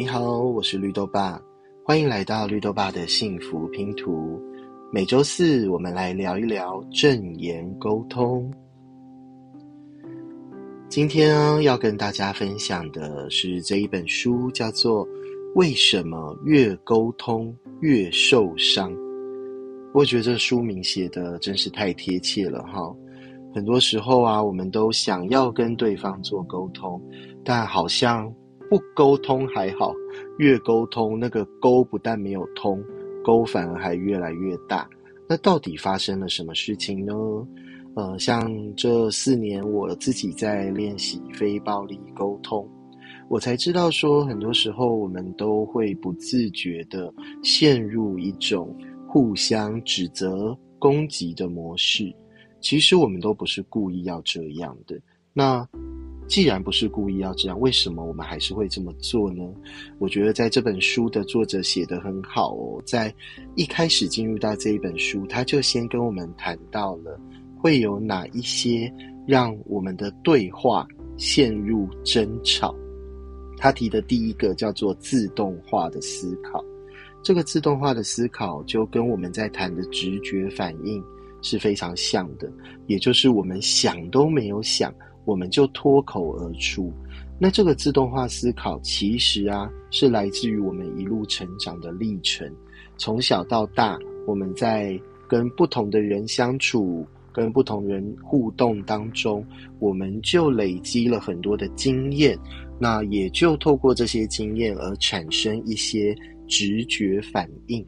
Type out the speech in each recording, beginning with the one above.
你好，我是绿豆爸，欢迎来到绿豆爸的幸福拼图。每周四我们来聊一聊正言沟通。今天，要跟大家分享的是这一本书，叫做《为什么越沟通越受伤》。我觉得这书名写的真是太贴切了哈。很多时候啊，我们都想要跟对方做沟通，但好像不沟通还好，越沟通那个沟不但没有通，沟反而还越来越大。那到底发生了什么事情呢？呃，像这四年我自己在练习非暴力沟通，我才知道说，很多时候我们都会不自觉的陷入一种互相指责、攻击的模式。其实我们都不是故意要这样的。那既然不是故意要这样，为什么我们还是会这么做呢？我觉得在这本书的作者写得很好哦，在一开始进入到这一本书，他就先跟我们谈到了会有哪一些让我们的对话陷入争吵。他提的第一个叫做自动化的思考，这个自动化的思考就跟我们在谈的直觉反应。是非常像的，也就是我们想都没有想，我们就脱口而出。那这个自动化思考，其实啊，是来自于我们一路成长的历程。从小到大，我们在跟不同的人相处、跟不同人互动当中，我们就累积了很多的经验。那也就透过这些经验而产生一些直觉反应。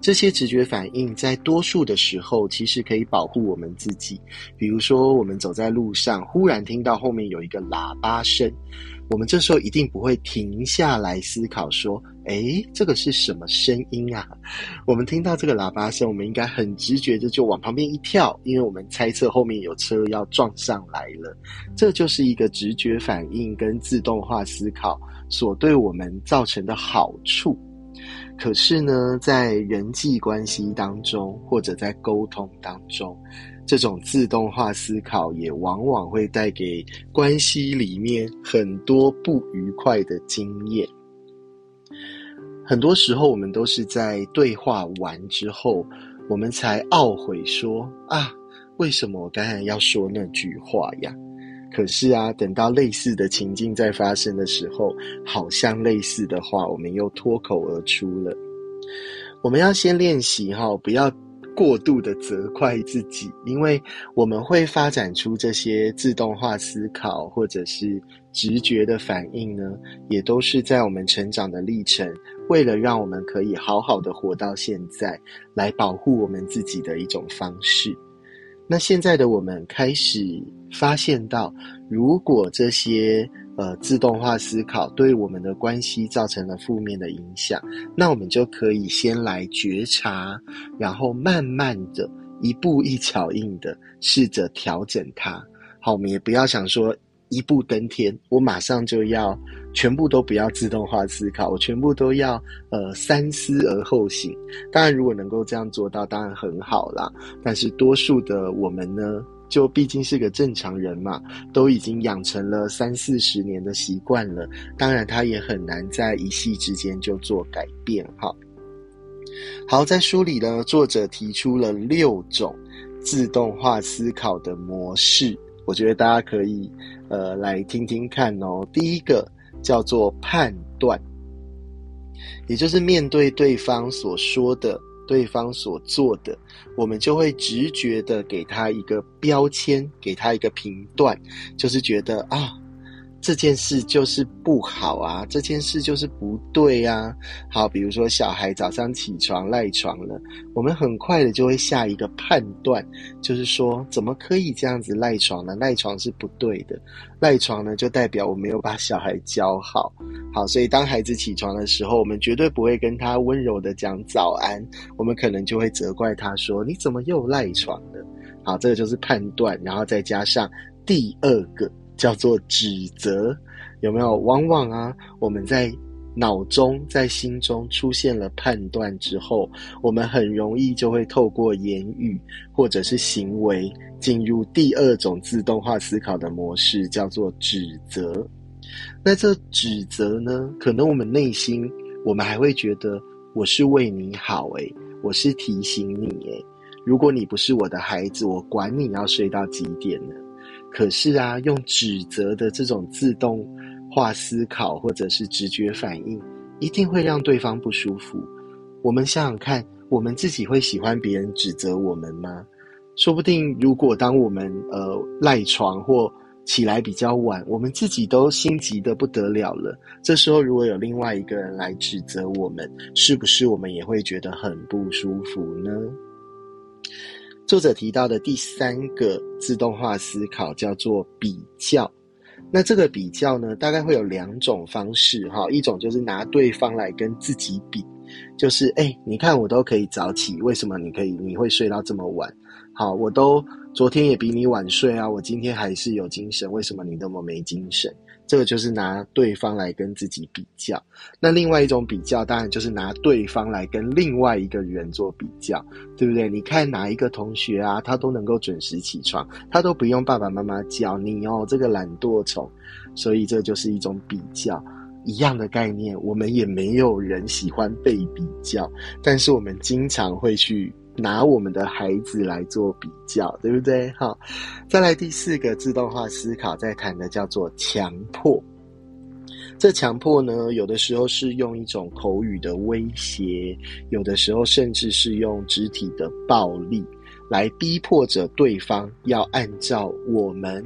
这些直觉反应在多数的时候，其实可以保护我们自己。比如说，我们走在路上，忽然听到后面有一个喇叭声，我们这时候一定不会停下来思考说：“诶，这个是什么声音啊？”我们听到这个喇叭声，我们应该很直觉的就往旁边一跳，因为我们猜测后面有车要撞上来了。这就是一个直觉反应跟自动化思考所对我们造成的好处。可是呢，在人际关系当中，或者在沟通当中，这种自动化思考也往往会带给关系里面很多不愉快的经验。很多时候，我们都是在对话完之后，我们才懊悔说：“啊，为什么我刚才要说那句话呀？”可是啊，等到类似的情境在发生的时候，好像类似的话，我们又脱口而出了。我们要先练习哈，不要过度的责怪自己，因为我们会发展出这些自动化思考或者是直觉的反应呢，也都是在我们成长的历程，为了让我们可以好好的活到现在，来保护我们自己的一种方式。那现在的我们开始发现到，如果这些呃自动化思考对我们的关系造成了负面的影响，那我们就可以先来觉察，然后慢慢的一步一脚印的试着调整它。好，我们也不要想说。一步登天，我马上就要全部都不要自动化思考，我全部都要呃三思而后行。当然，如果能够这样做到，当然很好啦。但是多数的我们呢，就毕竟是个正常人嘛，都已经养成了三四十年的习惯了。当然，他也很难在一夕之间就做改变。哈，好，在书里呢，作者提出了六种自动化思考的模式。我觉得大家可以，呃，来听听看哦。第一个叫做判断，也就是面对对方所说的、对方所做的，我们就会直觉的给他一个标签，给他一个评断，就是觉得啊。这件事就是不好啊，这件事就是不对啊。好，比如说小孩早上起床赖床了，我们很快的就会下一个判断，就是说怎么可以这样子赖床呢？赖床是不对的，赖床呢就代表我没有把小孩教好。好，所以当孩子起床的时候，我们绝对不会跟他温柔的讲早安，我们可能就会责怪他说你怎么又赖床了？好，这个就是判断，然后再加上第二个。叫做指责，有没有？往往啊，我们在脑中、在心中出现了判断之后，我们很容易就会透过言语或者是行为进入第二种自动化思考的模式，叫做指责。那这指责呢？可能我们内心，我们还会觉得我是为你好，诶，我是提醒你，诶，如果你不是我的孩子，我管你要睡到几点呢？可是啊，用指责的这种自动化思考或者是直觉反应，一定会让对方不舒服。我们想想看，我们自己会喜欢别人指责我们吗？说不定，如果当我们呃赖床或起来比较晚，我们自己都心急的不得了了。这时候，如果有另外一个人来指责我们，是不是我们也会觉得很不舒服呢？作者提到的第三个自动化思考叫做比较。那这个比较呢，大概会有两种方式哈，一种就是拿对方来跟自己比，就是哎，你看我都可以早起，为什么你可以你会睡到这么晚？好，我都昨天也比你晚睡啊，我今天还是有精神，为什么你那么没精神？这个就是拿对方来跟自己比较。那另外一种比较，当然就是拿对方来跟另外一个人做比较，对不对？你看哪一个同学啊，他都能够准时起床，他都不用爸爸妈妈叫你哦，这个懒惰虫。所以这就是一种比较，一样的概念。我们也没有人喜欢被比较，但是我们经常会去。拿我们的孩子来做比较，对不对？好，再来第四个自动化思考，在谈的叫做强迫。这强迫呢，有的时候是用一种口语的威胁，有的时候甚至是用肢体的暴力，来逼迫着对方要按照我们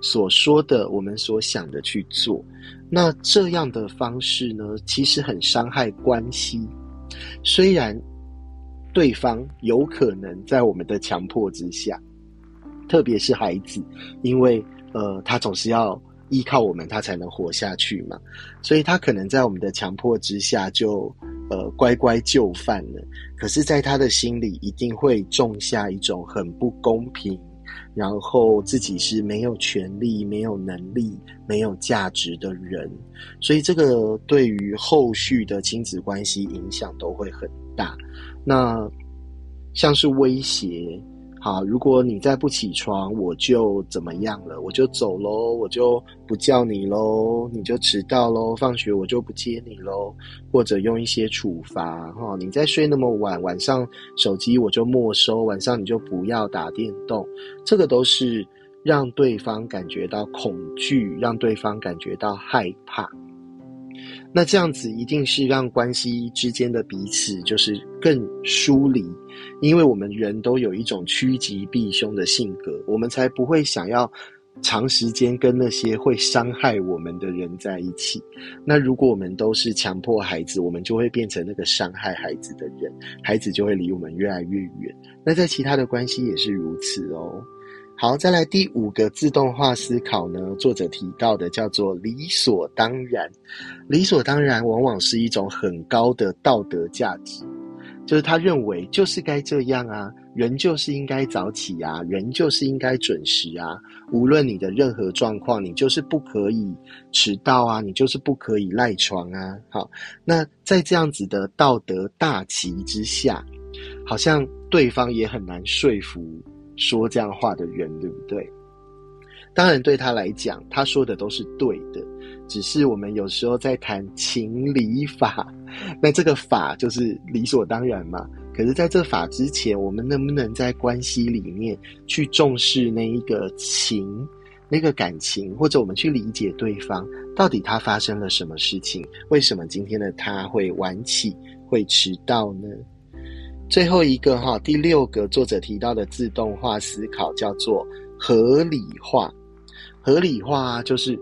所说的、我们所想的去做。那这样的方式呢，其实很伤害关系，虽然。对方有可能在我们的强迫之下，特别是孩子，因为呃，他总是要依靠我们，他才能活下去嘛，所以他可能在我们的强迫之下就呃乖乖就范了。可是，在他的心里，一定会种下一种很不公平，然后自己是没有权利、没有能力、没有价值的人，所以这个对于后续的亲子关系影响都会很大。那像是威胁，好，如果你再不起床，我就怎么样了？我就走喽，我就不叫你喽，你就迟到喽，放学我就不接你喽，或者用一些处罚，哈，你再睡那么晚，晚上手机我就没收，晚上你就不要打电动，这个都是让对方感觉到恐惧，让对方感觉到害怕。那这样子一定是让关系之间的彼此就是更疏离，因为我们人都有一种趋吉避凶的性格，我们才不会想要长时间跟那些会伤害我们的人在一起。那如果我们都是强迫孩子，我们就会变成那个伤害孩子的人，孩子就会离我们越来越远。那在其他的关系也是如此哦。好，再来第五个自动化思考呢？作者提到的叫做理所当然。理所当然往往是一种很高的道德价值，就是他认为就是该这样啊，人就是应该早起啊，人就是应该准时啊。无论你的任何状况，你就是不可以迟到啊，你就是不可以赖床啊。好，那在这样子的道德大旗之下，好像对方也很难说服。说这样话的人，对不对？当然，对他来讲，他说的都是对的。只是我们有时候在谈情理法，那这个法就是理所当然嘛。可是，在这法之前，我们能不能在关系里面去重视那一个情、那个感情，或者我们去理解对方到底他发生了什么事情？为什么今天的他会晚起、会迟到呢？最后一个哈，第六个作者提到的自动化思考叫做合理化。合理化就是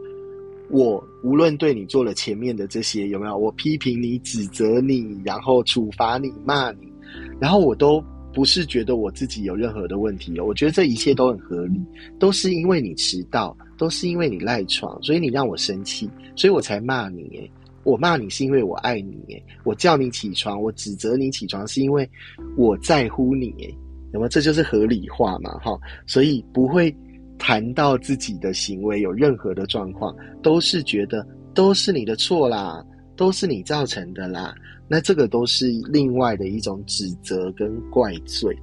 我无论对你做了前面的这些有没有，我批评你、指责你，然后处罚你、骂你，然后我都不是觉得我自己有任何的问题，我觉得这一切都很合理，都是因为你迟到，都是因为你赖床，所以你让我生气，所以我才骂你我骂你是因为我爱你，我叫你起床，我指责你起床是因为我在乎你，那么这就是合理化嘛，哈，所以不会谈到自己的行为有任何的状况，都是觉得都是你的错啦，都是你造成的啦，那这个都是另外的一种指责跟怪罪。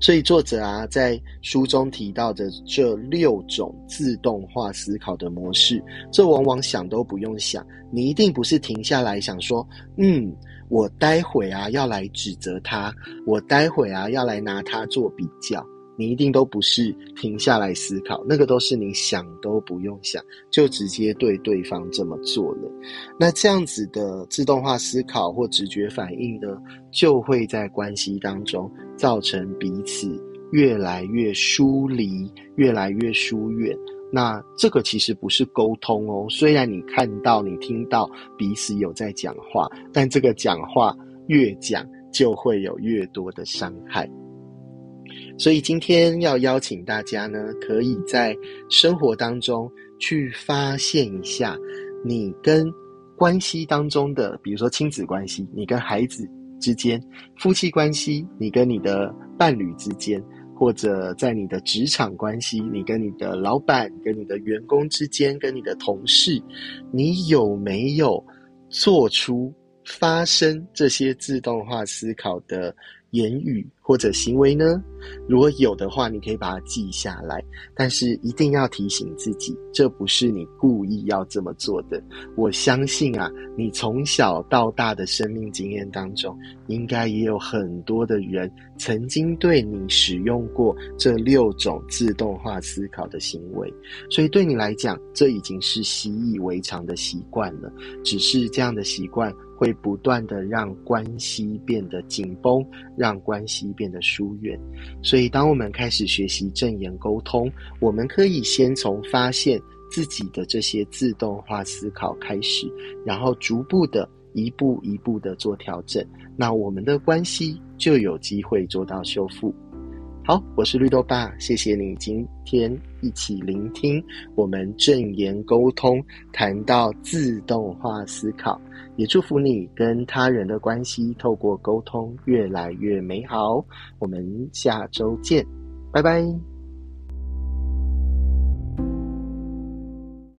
所以作者啊，在书中提到的这六种自动化思考的模式，这往往想都不用想，你一定不是停下来想说，嗯，我待会啊要来指责他，我待会啊要来拿他做比较。你一定都不是停下来思考，那个都是你想都不用想，就直接对对方这么做了。那这样子的自动化思考或直觉反应呢，就会在关系当中造成彼此越来越疏离，越来越疏远。那这个其实不是沟通哦，虽然你看到、你听到彼此有在讲话，但这个讲话越讲就会有越多的伤害。所以今天要邀请大家呢，可以在生活当中去发现一下，你跟关系当中的，比如说亲子关系，你跟孩子之间，夫妻关系，你跟你的伴侣之间，或者在你的职场关系，你跟你的老板、跟你的员工之间，跟你的同事，你有没有做出发生这些自动化思考的？言语或者行为呢？如果有的话，你可以把它记下来。但是一定要提醒自己，这不是你故意要这么做的。我相信啊，你从小到大的生命经验当中，应该也有很多的人曾经对你使用过这六种自动化思考的行为。所以对你来讲，这已经是习以为常的习惯了。只是这样的习惯。会不断的让关系变得紧绷，让关系变得疏远。所以，当我们开始学习正言沟通，我们可以先从发现自己的这些自动化思考开始，然后逐步的一步一步的做调整，那我们的关系就有机会做到修复。好，我是绿豆爸，谢谢你今天一起聆听我们正言沟通，谈到自动化思考，也祝福你跟他人的关系透过沟通越来越美好。我们下周见，拜拜。